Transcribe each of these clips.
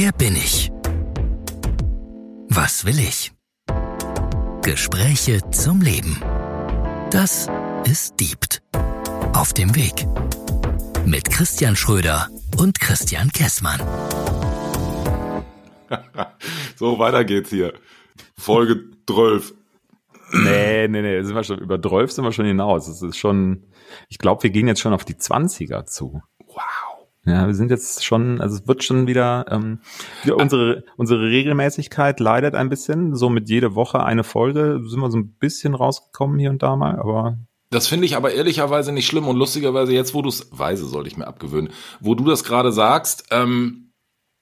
Wer bin ich? Was will ich? Gespräche zum Leben. Das ist Diebt. Auf dem Weg. Mit Christian Schröder und Christian Kessmann. so, weiter geht's hier. Folge 12. Nee, nee, nee, sind wir schon, über 12 sind wir schon hinaus. Es ist schon, ich glaube, wir gehen jetzt schon auf die 20er zu. Ja, wir sind jetzt schon, also es wird schon wieder, ähm, unsere, unsere Regelmäßigkeit leidet ein bisschen. So mit jede Woche eine Folge sind wir so ein bisschen rausgekommen hier und da mal, aber. Das finde ich aber ehrlicherweise nicht schlimm und lustigerweise jetzt, wo du es, weise sollte ich mir abgewöhnen, wo du das gerade sagst, ähm,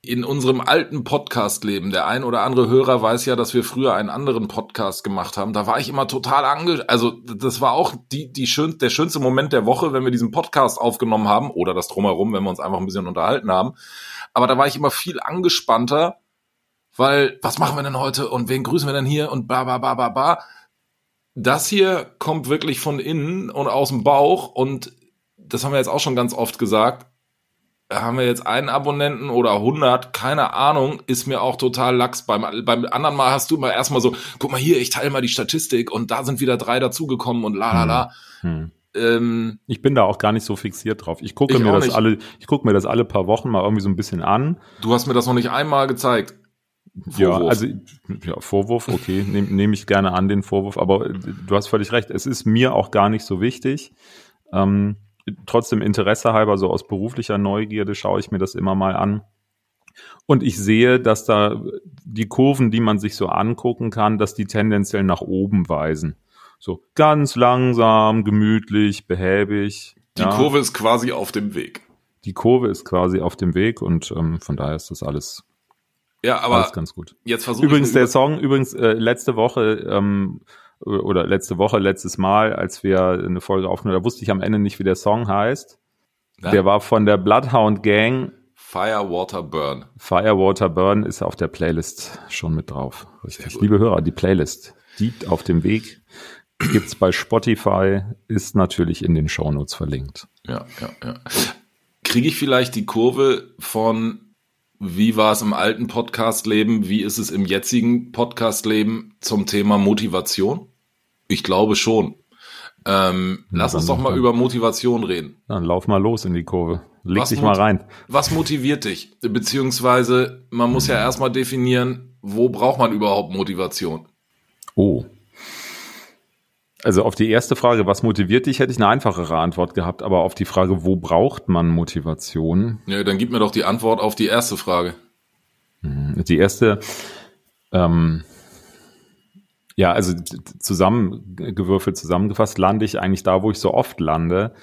in unserem alten Podcast-Leben, der ein oder andere Hörer weiß ja, dass wir früher einen anderen Podcast gemacht haben. Da war ich immer total ange, also das war auch die, die schön, der schönste Moment der Woche, wenn wir diesen Podcast aufgenommen haben oder das drumherum, wenn wir uns einfach ein bisschen unterhalten haben. Aber da war ich immer viel angespannter, weil was machen wir denn heute und wen grüßen wir denn hier und ba ba ba ba ba. Das hier kommt wirklich von innen und aus dem Bauch und das haben wir jetzt auch schon ganz oft gesagt haben wir jetzt einen Abonnenten oder 100, keine Ahnung, ist mir auch total lax. Beim, beim anderen Mal hast du immer erstmal so, guck mal hier, ich teile mal die Statistik und da sind wieder drei dazugekommen und la la la. Hm. hm. Ähm, ich bin da auch gar nicht so fixiert drauf. Ich gucke ich mir das nicht. alle, ich gucke mir das alle paar Wochen mal irgendwie so ein bisschen an. Du hast mir das noch nicht einmal gezeigt. Vorwurf. Ja, also ja, Vorwurf, okay, nehme nehm ich gerne an den Vorwurf, aber du hast völlig recht. Es ist mir auch gar nicht so wichtig. Ähm, trotzdem Interesse halber, so aus beruflicher Neugierde schaue ich mir das immer mal an. Und ich sehe, dass da die Kurven, die man sich so angucken kann, dass die tendenziell nach oben weisen. So ganz langsam, gemütlich, behäbig. Die ja. Kurve ist quasi auf dem Weg. Die Kurve ist quasi auf dem Weg und ähm, von daher ist das alles, ja, aber alles ganz gut. Jetzt Übrigens der Song, übrigens äh, letzte Woche ähm, oder letzte Woche, letztes Mal, als wir eine Folge aufgenommen, da wusste ich am Ende nicht, wie der Song heißt. Ja. Der war von der Bloodhound Gang. Firewater Burn. Firewater Burn ist auf der Playlist schon mit drauf. Richtig. Liebe Hörer, die Playlist, die auf dem Weg, gibt's bei Spotify, ist natürlich in den Shownotes verlinkt. Ja, ja, ja. Kriege ich vielleicht die Kurve von wie war es im alten Podcast-Leben? Wie ist es im jetzigen Podcast-Leben zum Thema Motivation? Ich glaube schon. Ähm, lass uns doch mal dann, über Motivation reden. Dann lauf mal los in die Kurve. Leg was dich mal rein. Was motiviert dich? Beziehungsweise, man muss ja erstmal definieren, wo braucht man überhaupt Motivation? Oh. Also auf die erste Frage, was motiviert dich, hätte ich eine einfachere Antwort gehabt, aber auf die Frage, wo braucht man Motivation? Ja, dann gib mir doch die Antwort auf die erste Frage. Mhm, die erste, ähm, ja, also zusammengewürfelt, zusammengefasst, lande ich eigentlich da, wo ich so oft lande.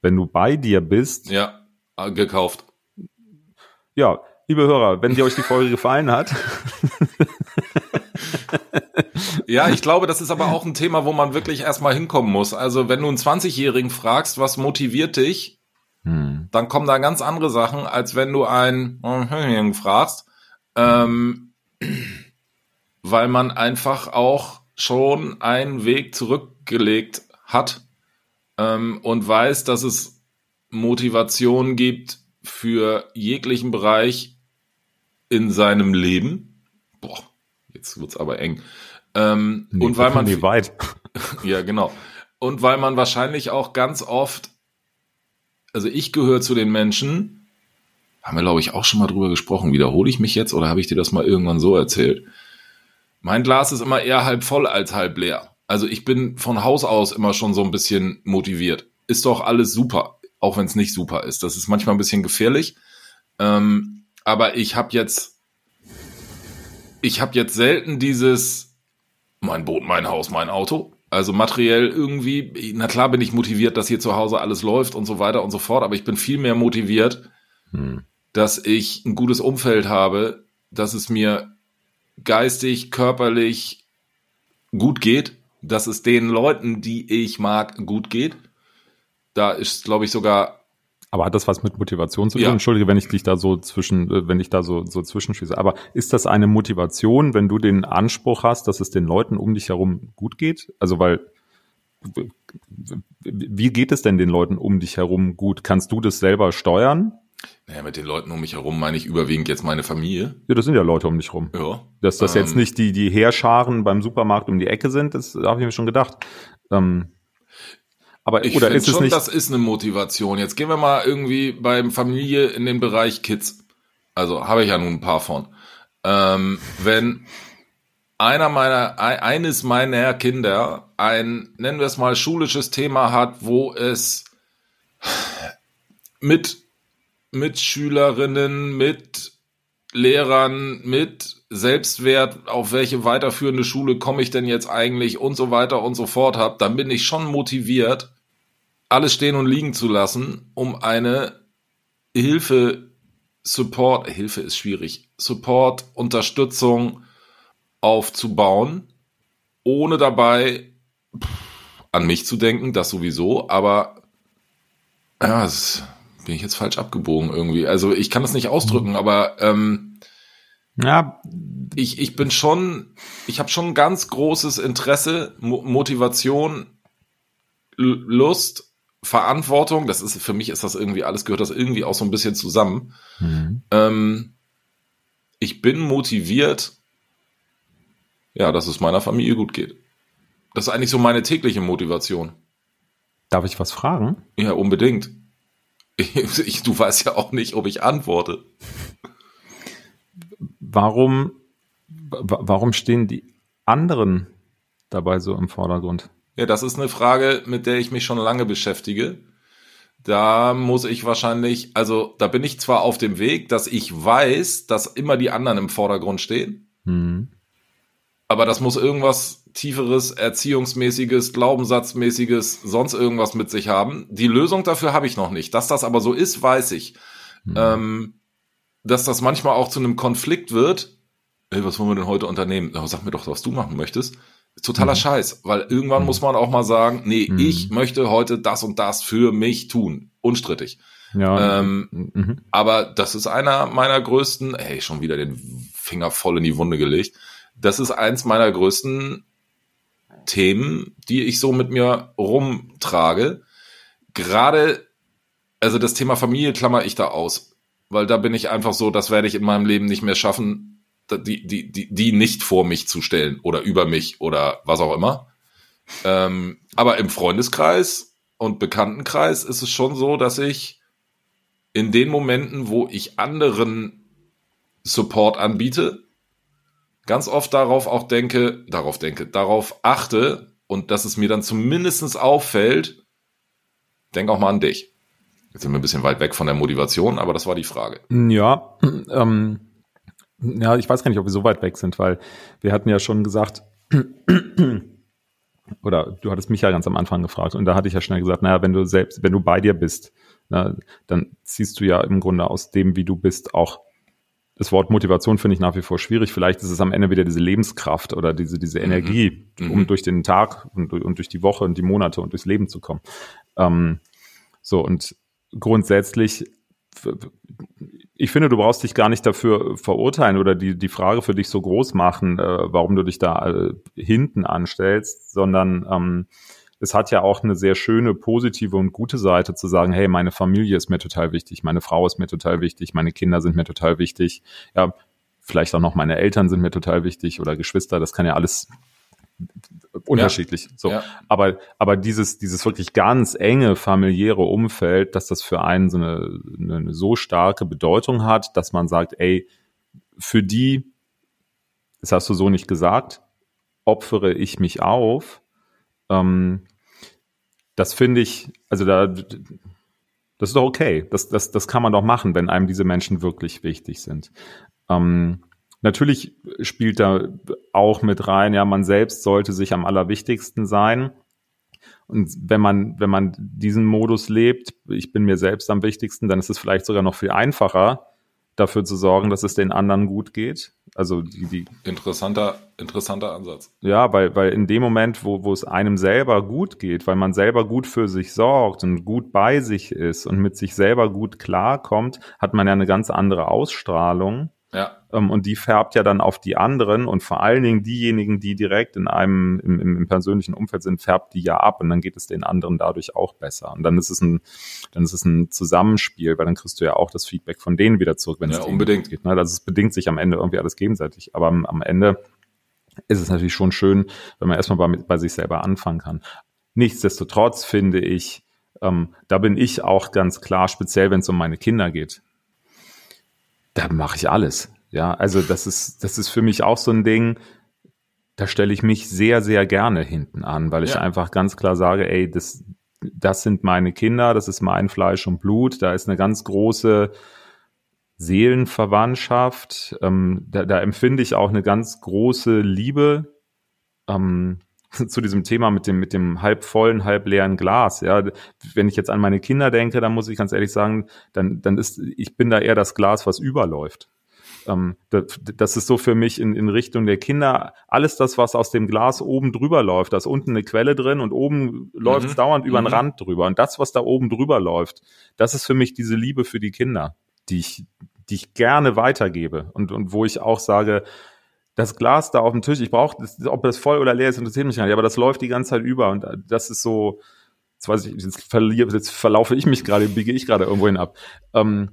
Wenn du bei dir bist. Ja, gekauft. Ja, liebe Hörer, wenn dir euch die Folge gefallen hat. Ja, ich glaube, das ist aber auch ein Thema, wo man wirklich erstmal hinkommen muss. Also, wenn du einen 20-Jährigen fragst, was motiviert dich, hm. dann kommen da ganz andere Sachen, als wenn du einen äh, fragst. Ähm, weil man einfach auch schon einen Weg zurückgelegt hat ähm, und weiß, dass es Motivation gibt für jeglichen Bereich in seinem Leben. Boah, jetzt wird's aber eng. Ähm, nee, und weil man nee, weit. ja genau und weil man wahrscheinlich auch ganz oft, also ich gehöre zu den Menschen, haben wir glaube ich auch schon mal drüber gesprochen. Wiederhole ich mich jetzt oder habe ich dir das mal irgendwann so erzählt? Mein Glas ist immer eher halb voll als halb leer. Also ich bin von Haus aus immer schon so ein bisschen motiviert. Ist doch alles super, auch wenn es nicht super ist. Das ist manchmal ein bisschen gefährlich. Ähm, aber ich habe jetzt, ich habe jetzt selten dieses mein Boot, mein Haus, mein Auto. Also materiell irgendwie, na klar bin ich motiviert, dass hier zu Hause alles läuft und so weiter und so fort, aber ich bin viel mehr motiviert, hm. dass ich ein gutes Umfeld habe, dass es mir geistig, körperlich gut geht, dass es den Leuten, die ich mag, gut geht. Da ist, glaube ich, sogar aber hat das was mit Motivation zu tun? Ja. Entschuldige, wenn ich dich da so zwischen, äh, wenn ich da so, so zwischenschieße. Aber ist das eine Motivation, wenn du den Anspruch hast, dass es den Leuten um dich herum gut geht? Also, weil, wie geht es denn den Leuten um dich herum gut? Kannst du das selber steuern? Naja, mit den Leuten um mich herum meine ich überwiegend jetzt meine Familie. Ja, das sind ja Leute um dich rum. Ja. Dass das ähm, jetzt nicht die, die Heerscharen beim Supermarkt um die Ecke sind, das habe ich mir schon gedacht. Ähm, aber ich oder ist schon, es nicht? Das ist eine Motivation. Jetzt gehen wir mal irgendwie beim Familie in den Bereich Kids. Also habe ich ja nun ein paar von. Ähm, wenn einer meiner, eines meiner Kinder ein, nennen wir es mal, schulisches Thema hat, wo es mit Mitschülerinnen, mit Lehrern, mit Selbstwert, auf welche weiterführende Schule komme ich denn jetzt eigentlich und so weiter und so fort habe, dann bin ich schon motiviert, alles stehen und liegen zu lassen, um eine Hilfe, Support, Hilfe ist schwierig, Support, Unterstützung aufzubauen, ohne dabei an mich zu denken, das sowieso, aber ja, es bin ich jetzt falsch abgebogen irgendwie. Also ich kann das nicht ausdrücken, aber ähm, ja, ich, ich bin schon, ich habe schon ein ganz großes Interesse, Mo Motivation, L Lust, Verantwortung. Das ist für mich ist das irgendwie alles gehört das irgendwie auch so ein bisschen zusammen. Mhm. Ähm, ich bin motiviert, ja, dass es meiner Familie gut geht. Das ist eigentlich so meine tägliche Motivation. Darf ich was fragen? Ja, unbedingt. Ich, du weißt ja auch nicht, ob ich antworte. Warum, warum stehen die anderen dabei so im Vordergrund? Ja, das ist eine Frage, mit der ich mich schon lange beschäftige. Da muss ich wahrscheinlich, also da bin ich zwar auf dem Weg, dass ich weiß, dass immer die anderen im Vordergrund stehen. Mhm. Aber das muss irgendwas tieferes, erziehungsmäßiges, glaubenssatzmäßiges, sonst irgendwas mit sich haben. Die Lösung dafür habe ich noch nicht. Dass das aber so ist, weiß ich. Mhm. Ähm, dass das manchmal auch zu einem Konflikt wird. Ey, was wollen wir denn heute unternehmen? Oh, sag mir doch, was du machen möchtest. Totaler mhm. Scheiß, weil irgendwann mhm. muss man auch mal sagen, nee, mhm. ich möchte heute das und das für mich tun. Unstrittig. Ja. Ähm, mhm. Aber das ist einer meiner größten, ey, schon wieder den Finger voll in die Wunde gelegt das ist eins meiner größten Themen, die ich so mit mir rumtrage. Gerade, also das Thema Familie klammer ich da aus, weil da bin ich einfach so, das werde ich in meinem Leben nicht mehr schaffen, die, die, die, die nicht vor mich zu stellen oder über mich oder was auch immer. Ähm, aber im Freundeskreis und Bekanntenkreis ist es schon so, dass ich in den Momenten, wo ich anderen Support anbiete, ganz oft darauf auch denke, darauf denke, darauf achte und dass es mir dann zumindestens auffällt, denk auch mal an dich. Jetzt sind wir ein bisschen weit weg von der Motivation, aber das war die Frage. Ja, ähm, ja, ich weiß gar nicht, ob wir so weit weg sind, weil wir hatten ja schon gesagt, oder du hattest mich ja ganz am Anfang gefragt und da hatte ich ja schnell gesagt, naja, wenn du selbst, wenn du bei dir bist, na, dann ziehst du ja im Grunde aus dem, wie du bist, auch das Wort Motivation finde ich nach wie vor schwierig. Vielleicht ist es am Ende wieder diese Lebenskraft oder diese, diese mhm. Energie, mhm. um durch den Tag und, und, durch die Woche und die Monate und durchs Leben zu kommen. Ähm, so, und grundsätzlich, ich finde, du brauchst dich gar nicht dafür verurteilen oder die, die Frage für dich so groß machen, äh, warum du dich da äh, hinten anstellst, sondern ähm, es hat ja auch eine sehr schöne, positive und gute Seite zu sagen, hey, meine Familie ist mir total wichtig, meine Frau ist mir total wichtig, meine Kinder sind mir total wichtig, ja, vielleicht auch noch meine Eltern sind mir total wichtig oder Geschwister, das kann ja alles unterschiedlich. Ja, so, ja. aber aber dieses dieses wirklich ganz enge familiäre Umfeld, dass das für einen so eine, eine so starke Bedeutung hat, dass man sagt, ey, für die, das hast du so nicht gesagt, opfere ich mich auf ähm, das finde ich, also da, das ist doch okay. Das, das, das kann man doch machen, wenn einem diese Menschen wirklich wichtig sind. Ähm, natürlich spielt da auch mit rein, ja, man selbst sollte sich am allerwichtigsten sein. Und wenn man, wenn man diesen Modus lebt, ich bin mir selbst am wichtigsten, dann ist es vielleicht sogar noch viel einfacher, dafür zu sorgen, dass es den anderen gut geht. Also die, die interessanter, interessanter Ansatz. Ja, weil, weil in dem Moment, wo, wo es einem selber gut geht, weil man selber gut für sich sorgt und gut bei sich ist und mit sich selber gut klarkommt, hat man ja eine ganz andere Ausstrahlung Ja. Ähm, und die färbt ja dann auf die anderen und vor allen Dingen diejenigen, die direkt in einem im, im, im, persönlichen Umfeld sind, färbt die ja ab und dann geht es den anderen dadurch auch besser. Und dann ist es ein, dann ist es ein Zusammenspiel, weil dann kriegst du ja auch das Feedback von denen wieder zurück, wenn ja, es unbedingt geht. Ne? Also es bedingt sich am Ende irgendwie alles gegenseitig. Aber am, am Ende ist es natürlich schon schön, wenn man erstmal bei, bei sich selber anfangen kann. Nichtsdestotrotz finde ich, ähm, da bin ich auch ganz klar, speziell wenn es um meine Kinder geht, da mache ich alles. Ja, also das ist, das ist für mich auch so ein Ding, da stelle ich mich sehr, sehr gerne hinten an, weil ich ja. einfach ganz klar sage, ey, das, das sind meine Kinder, das ist mein Fleisch und Blut, da ist eine ganz große Seelenverwandtschaft, ähm, da, da empfinde ich auch eine ganz große Liebe. Ähm, zu diesem Thema mit dem, mit dem halb vollen, halb leeren Glas. Ja, wenn ich jetzt an meine Kinder denke, dann muss ich ganz ehrlich sagen, dann, dann ist, ich bin da eher das Glas, was überläuft. Ähm, das, das ist so für mich in, in Richtung der Kinder. Alles das, was aus dem Glas oben drüber läuft, da ist unten eine Quelle drin und oben läuft es mhm. dauernd über den mhm. Rand drüber. Und das, was da oben drüber läuft, das ist für mich diese Liebe für die Kinder, die ich, die ich gerne weitergebe und, und wo ich auch sage, das Glas da auf dem Tisch, ich brauche, ob das voll oder leer ist, interessiert mich gar nicht, aber das läuft die ganze Zeit über und das ist so, jetzt weiß ich, jetzt, verliere, jetzt verlaufe ich mich gerade, biege ich gerade irgendwohin ab. Ähm,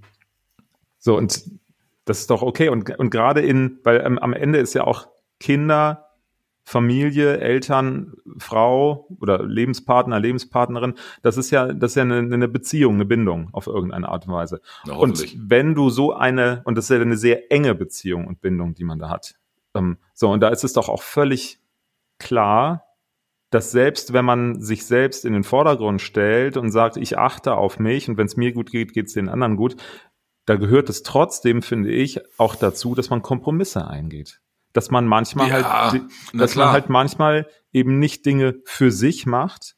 so, und das ist doch okay. Und, und gerade in, weil ähm, am Ende ist ja auch Kinder, Familie, Eltern, Frau oder Lebenspartner, Lebenspartnerin, das ist ja, das ist ja eine, eine Beziehung, eine Bindung auf irgendeine Art und Weise. Na, und wenn du so eine, und das ist ja eine sehr enge Beziehung und Bindung, die man da hat, ähm, so, und da ist es doch auch völlig klar, dass selbst wenn man sich selbst in den Vordergrund stellt und sagt, ich achte auf mich und wenn es mir gut geht, geht es den anderen gut, da gehört es trotzdem, finde ich, auch dazu, dass man Kompromisse eingeht. Dass man manchmal ja, halt, dass man halt manchmal eben nicht Dinge für sich macht,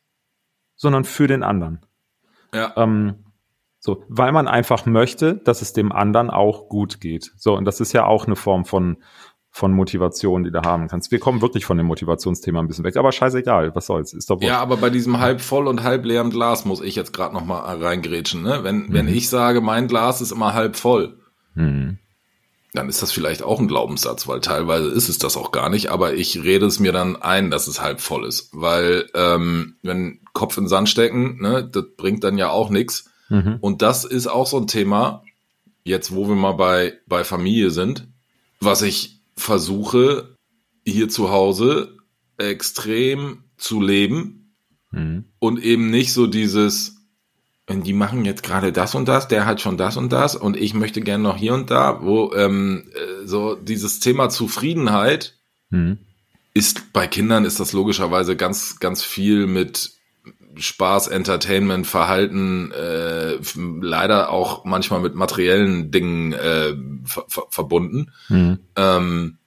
sondern für den anderen. Ja. Ähm, so, weil man einfach möchte, dass es dem anderen auch gut geht. So, und das ist ja auch eine Form von, von Motivation, die du haben kannst. Wir kommen wirklich von dem Motivationsthema ein bisschen weg, aber scheißegal, was soll's, ist doch wurscht. Ja, aber bei diesem halb voll und halb leeren Glas muss ich jetzt gerade noch mal reingrätschen, ne? Wenn mhm. wenn ich sage, mein Glas ist immer halb voll, mhm. dann ist das vielleicht auch ein Glaubenssatz, weil teilweise ist es das auch gar nicht, aber ich rede es mir dann ein, dass es halb voll ist, weil ähm, wenn Kopf in Sand stecken, ne, das bringt dann ja auch nichts. Mhm. Und das ist auch so ein Thema, jetzt wo wir mal bei bei Familie sind, was ich versuche hier zu Hause extrem zu leben mhm. und eben nicht so dieses, die machen jetzt gerade das und das, der hat schon das und das und ich möchte gerne noch hier und da, wo ähm, äh, so dieses Thema Zufriedenheit mhm. ist bei Kindern ist das logischerweise ganz ganz viel mit Spaß, Entertainment, Verhalten, äh, leider auch manchmal mit materiellen Dingen äh, ver ver verbunden. Mhm. Ähm,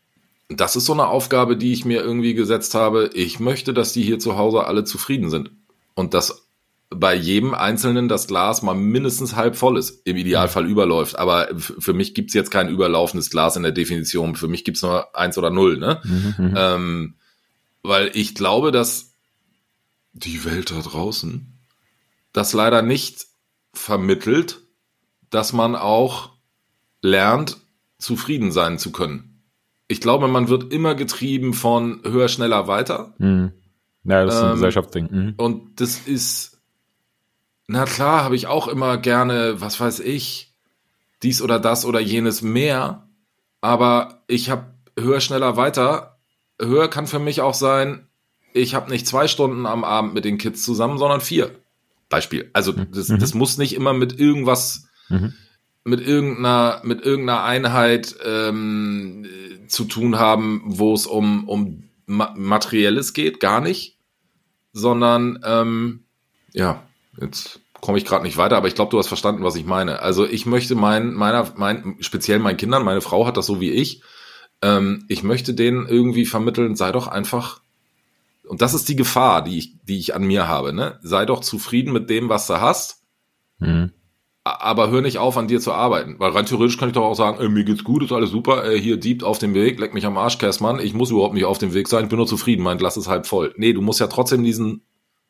das ist so eine Aufgabe, die ich mir irgendwie gesetzt habe. Ich möchte, dass die hier zu Hause alle zufrieden sind. Und dass bei jedem Einzelnen das Glas mal mindestens halb voll ist. Im Idealfall überläuft. Aber für mich gibt's jetzt kein überlaufendes Glas in der Definition. Für mich gibt's nur eins oder null. Ne? Mhm, mhm. ähm, weil ich glaube, dass die Welt da draußen das leider nicht vermittelt, dass man auch lernt, zufrieden sein zu können. Ich glaube, man wird immer getrieben von höher, schneller, weiter. Mhm. Ja, das ist ein ähm, Gesellschaftsding. Mhm. Und das ist, na klar, habe ich auch immer gerne, was weiß ich, dies oder das oder jenes mehr. Aber ich habe höher, schneller, weiter. Höher kann für mich auch sein, ich habe nicht zwei Stunden am Abend mit den Kids zusammen, sondern vier. Beispiel. Also mhm. das, das muss nicht immer mit irgendwas, mhm. mit irgendeiner, mit irgendeiner Einheit ähm, zu tun haben, wo es um, um Materielles geht, gar nicht. Sondern ähm, ja, jetzt komme ich gerade nicht weiter, aber ich glaube, du hast verstanden, was ich meine. Also ich möchte mein, meiner, mein, speziell meinen Kindern, meine Frau hat das so wie ich, ähm, ich möchte denen irgendwie vermitteln, sei doch einfach und das ist die Gefahr, die ich, die ich an mir habe. Ne? Sei doch zufrieden mit dem, was du hast. Mhm. Aber hör nicht auf, an dir zu arbeiten. Weil rein theoretisch kann ich doch auch sagen, ey, mir geht's gut, ist alles super, ey, hier Dieb auf dem Weg, leck mich am Arsch, Kersmann, ich muss überhaupt nicht auf dem Weg sein, ich bin nur zufrieden, mein Glas ist halb voll. Nee, du musst ja trotzdem diesen,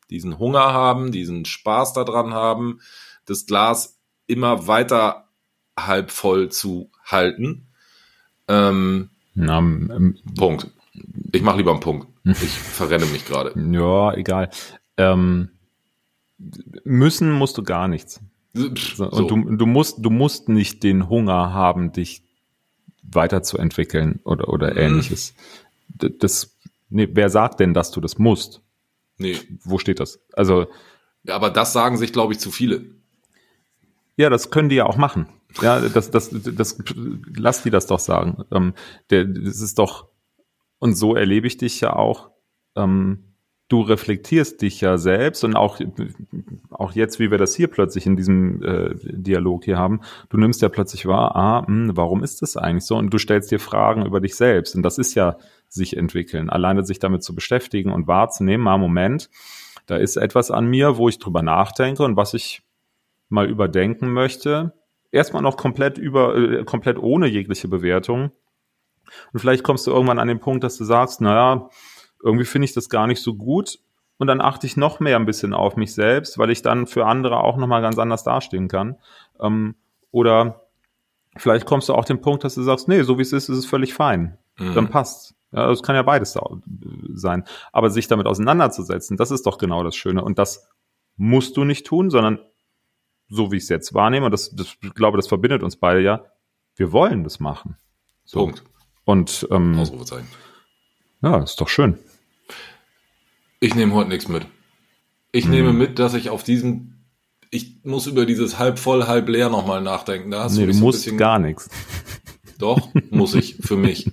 diesen Hunger haben, diesen Spaß daran haben, das Glas immer weiter halb voll zu halten. Ähm, Na, ähm, Punkt. Ich mache lieber einen Punkt. Ich verrenne mich gerade. Ja, egal. Ähm, müssen musst du gar nichts. So. Und du, du, musst, du musst nicht den Hunger haben, dich weiterzuentwickeln oder, oder mhm. ähnliches. Das, nee, wer sagt denn, dass du das musst? Nee. Wo steht das? Also. Ja, aber das sagen sich, glaube ich, zu viele. Ja, das können die ja auch machen. Ja, das, das, das, lass die das doch sagen. Ähm, der, das ist doch, und so erlebe ich dich ja auch. Ähm, du reflektierst dich ja selbst und auch, auch jetzt, wie wir das hier plötzlich in diesem äh, Dialog hier haben, du nimmst ja plötzlich wahr, ah, mh, hm, warum ist das eigentlich so? Und du stellst dir Fragen über dich selbst. Und das ist ja sich entwickeln. Alleine sich damit zu beschäftigen und wahrzunehmen, mal Moment, da ist etwas an mir, wo ich drüber nachdenke und was ich mal überdenken möchte. Erstmal noch komplett über, äh, komplett ohne jegliche Bewertung. Und vielleicht kommst du irgendwann an den Punkt, dass du sagst, naja, irgendwie finde ich das gar nicht so gut. Und dann achte ich noch mehr ein bisschen auf mich selbst, weil ich dann für andere auch nochmal ganz anders dastehen kann. Ähm, oder vielleicht kommst du auch den Punkt, dass du sagst, nee, so wie es ist, ist es völlig fein. Mhm. Dann passt. Ja, das kann ja beides sein. Aber sich damit auseinanderzusetzen, das ist doch genau das Schöne. Und das musst du nicht tun, sondern so wie ich es jetzt wahrnehme, und das, das ich glaube, das verbindet uns beide ja, wir wollen das machen. So. Punkt. Und ähm, Ausrufezeichen. Ja, ist doch schön. Ich nehme heute nichts mit. Ich hm. nehme mit, dass ich auf diesem, ich muss über dieses halb voll, halb leer nochmal nachdenken. Da hast nee, du, du musst bisschen, gar nichts. Doch, muss ich, für mich.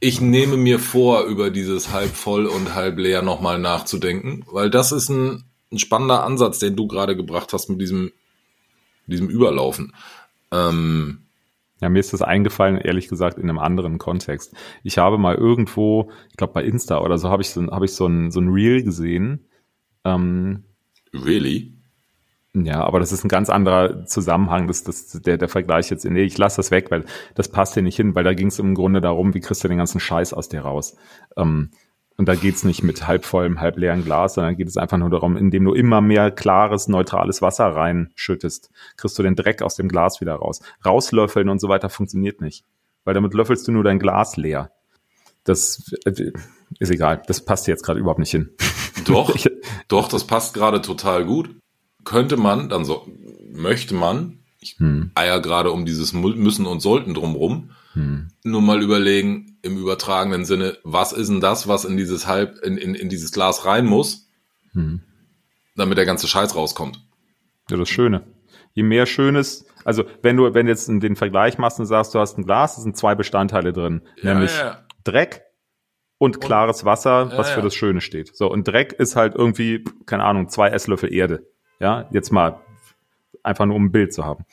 Ich nehme mir vor, über dieses halb voll und halb leer nochmal nachzudenken, weil das ist ein, ein spannender Ansatz, den du gerade gebracht hast mit diesem, diesem Überlaufen. Ähm, ja, mir ist das eingefallen, ehrlich gesagt, in einem anderen Kontext. Ich habe mal irgendwo, ich glaube bei Insta oder so, habe ich so, hab ich so ein, so ein Reel gesehen. Ähm, really? Ja, aber das ist ein ganz anderer Zusammenhang. Das, das, der, der Vergleich jetzt, nee, ich lasse das weg, weil das passt hier nicht hin, weil da ging es im Grunde darum, wie kriegst du den ganzen Scheiß aus dir raus. Ähm, und da geht's nicht mit halb vollem, halb leeren Glas, sondern geht es einfach nur darum, indem du immer mehr klares, neutrales Wasser reinschüttest, kriegst du den Dreck aus dem Glas wieder raus. Rauslöffeln und so weiter funktioniert nicht, weil damit löffelst du nur dein Glas leer. Das äh, ist egal, das passt jetzt gerade überhaupt nicht hin. Doch, doch, das passt gerade total gut. Könnte man, dann so, möchte man, ich hm. eier gerade um dieses Müssen und Sollten drumrum, hm. Nur mal überlegen, im übertragenen Sinne, was ist denn das, was in dieses halb, in, in, in dieses Glas rein muss, hm. damit der ganze Scheiß rauskommt. Ja, das Schöne. Je mehr Schönes, also wenn du, wenn du jetzt den Vergleich machst und sagst, du hast ein Glas, es sind zwei Bestandteile drin, ja, nämlich ja. Dreck und klares Wasser, was ja, für das Schöne steht. So, und Dreck ist halt irgendwie, keine Ahnung, zwei Esslöffel Erde. Ja, jetzt mal einfach nur um ein Bild zu haben.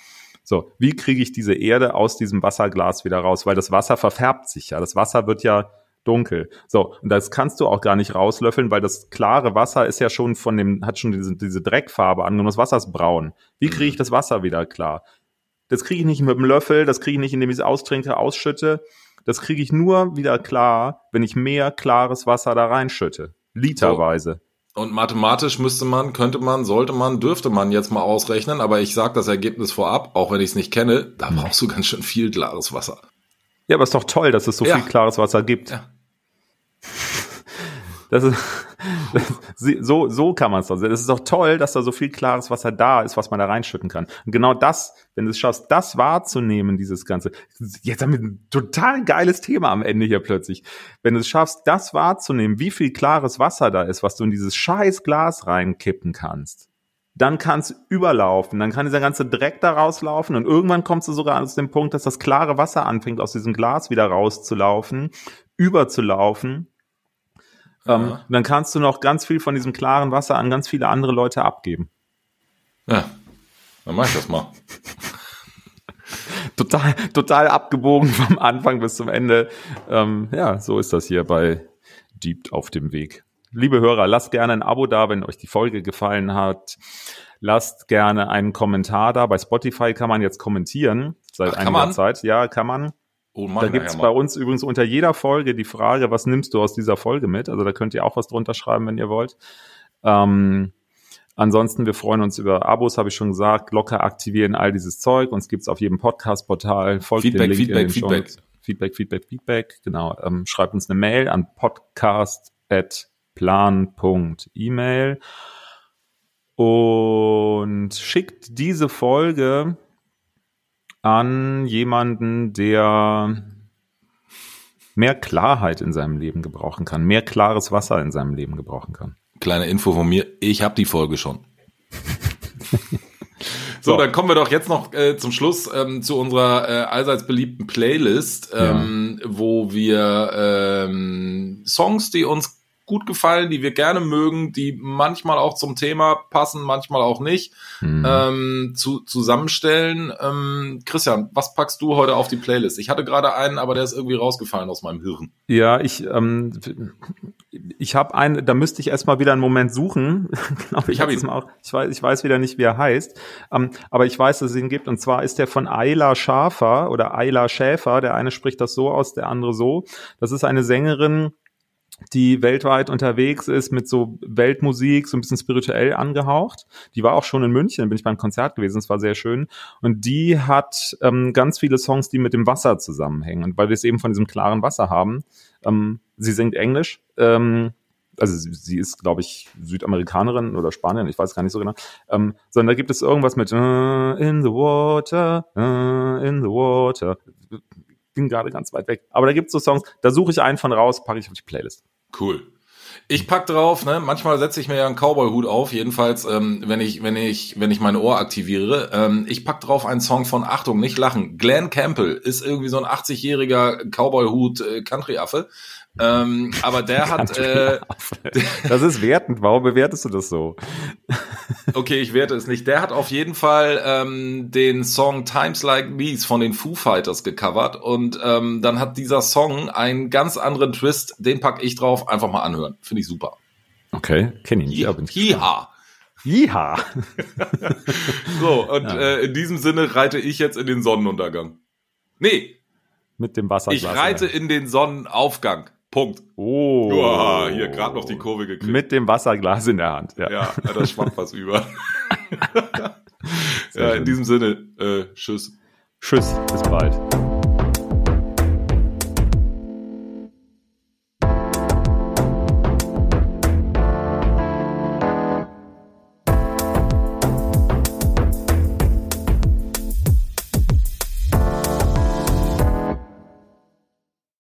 So, wie kriege ich diese Erde aus diesem Wasserglas wieder raus? Weil das Wasser verfärbt sich ja. Das Wasser wird ja dunkel. So, und das kannst du auch gar nicht rauslöffeln, weil das klare Wasser ist ja schon von dem, hat schon diese, diese Dreckfarbe angenommen. Das Wasser ist braun. Wie kriege ich mhm. das Wasser wieder klar? Das kriege ich nicht mit dem Löffel, das kriege ich nicht, indem ich es austrinke, ausschütte. Das kriege ich nur wieder klar, wenn ich mehr klares Wasser da reinschütte. Literweise. Und mathematisch müsste man, könnte man, sollte man, dürfte man jetzt mal ausrechnen, aber ich sage das Ergebnis vorab, auch wenn ich es nicht kenne, da brauchst du ganz schön viel klares Wasser. Ja, aber ist doch toll, dass es so ja. viel klares Wasser gibt. Ja. Das ist, so, so kann man es doch sehen. Es ist doch toll, dass da so viel klares Wasser da ist, was man da reinschütten kann. Und genau das, wenn du es schaffst, das wahrzunehmen, dieses Ganze. Jetzt haben wir ein total geiles Thema am Ende hier plötzlich. Wenn du es schaffst, das wahrzunehmen, wie viel klares Wasser da ist, was du in dieses scheiß Glas reinkippen kannst, dann kann es überlaufen, dann kann dieser ganze Dreck da rauslaufen und irgendwann kommst du sogar aus dem Punkt, dass das klare Wasser anfängt, aus diesem Glas wieder rauszulaufen, überzulaufen ähm, dann kannst du noch ganz viel von diesem klaren Wasser an ganz viele andere Leute abgeben. Ja, dann mach ich das mal. total, total abgebogen vom Anfang bis zum Ende. Ähm, ja, so ist das hier bei Deep auf dem Weg. Liebe Hörer, lasst gerne ein Abo da, wenn euch die Folge gefallen hat. Lasst gerne einen Kommentar da. Bei Spotify kann man jetzt kommentieren seit Ach, einiger Zeit. Ja, kann man. Oh da gibt's bei uns übrigens unter jeder Folge die Frage, was nimmst du aus dieser Folge mit? Also da könnt ihr auch was drunter schreiben, wenn ihr wollt. Ähm, ansonsten, wir freuen uns über Abos, habe ich schon gesagt, locker aktivieren, all dieses Zeug. Uns gibt's auf jedem Podcast-Portal. Folgt Feedback, Feedback, Feedback. Feedback, Feedback, Feedback. Genau. Ähm, schreibt uns eine Mail an podcast.plan.email und schickt diese Folge an jemanden, der mehr Klarheit in seinem Leben gebrauchen kann, mehr klares Wasser in seinem Leben gebrauchen kann. Kleine Info von mir, ich habe die Folge schon. so, dann kommen wir doch jetzt noch äh, zum Schluss ähm, zu unserer äh, allseits beliebten Playlist, ähm, ja. wo wir ähm, Songs, die uns gut gefallen, die wir gerne mögen, die manchmal auch zum Thema passen, manchmal auch nicht, mhm. ähm, zu, zusammenstellen. Ähm, Christian, was packst du heute auf die Playlist? Ich hatte gerade einen, aber der ist irgendwie rausgefallen aus meinem Hirn. Ja, ich, ähm, ich habe einen, da müsste ich erstmal wieder einen Moment suchen. genau, ich, ich habe ihn auch, ich weiß, ich weiß wieder nicht, wie er heißt, ähm, aber ich weiß, dass es ihn gibt. Und zwar ist der von Ayla Schafer oder Ayla Schäfer. Der eine spricht das so aus, der andere so. Das ist eine Sängerin, die weltweit unterwegs ist mit so Weltmusik, so ein bisschen spirituell angehaucht. Die war auch schon in München, bin ich beim Konzert gewesen, es war sehr schön. Und die hat ähm, ganz viele Songs, die mit dem Wasser zusammenhängen. Und weil wir es eben von diesem klaren Wasser haben, ähm, sie singt Englisch, ähm, also sie, sie ist, glaube ich, Südamerikanerin oder Spanierin, ich weiß gar nicht so genau, ähm, sondern da gibt es irgendwas mit uh, in the water, uh, in the water ging gerade ganz weit weg. Aber da gibt es so Songs, da suche ich einen von raus, packe ich auf die Playlist. Cool. Ich pack drauf, ne? Manchmal setze ich mir ja einen Cowboy-Hut auf, jedenfalls, ähm, wenn ich, wenn ich, wenn ich mein Ohr aktiviere. Ähm, ich pack drauf einen Song von Achtung, nicht lachen. Glenn Campbell ist irgendwie so ein 80-jähriger Cowboy-Hut äh. Ähm, aber der hat. Äh, das ist wertend. Warum bewertest du das so? okay, ich werte es nicht. Der hat auf jeden Fall ähm, den Song Times Like These von den Foo Fighters gecovert und ähm, dann hat dieser Song einen ganz anderen Twist. Den pack ich drauf. Einfach mal anhören. Finde ich super. Okay, kenne ihn. Ja, Jiha. Jiha. so, und ja. äh, in diesem Sinne reite ich jetzt in den Sonnenuntergang. Nee. Mit dem Wasser. Ich reite in den Sonnenaufgang. Punkt. Oh. Uah, hier gerade noch die Kurve gekriegt. Mit dem Wasserglas in der Hand. Ja, ja das schwappt was über. ja, in diesem Sinne, äh, tschüss. Tschüss, bis bald.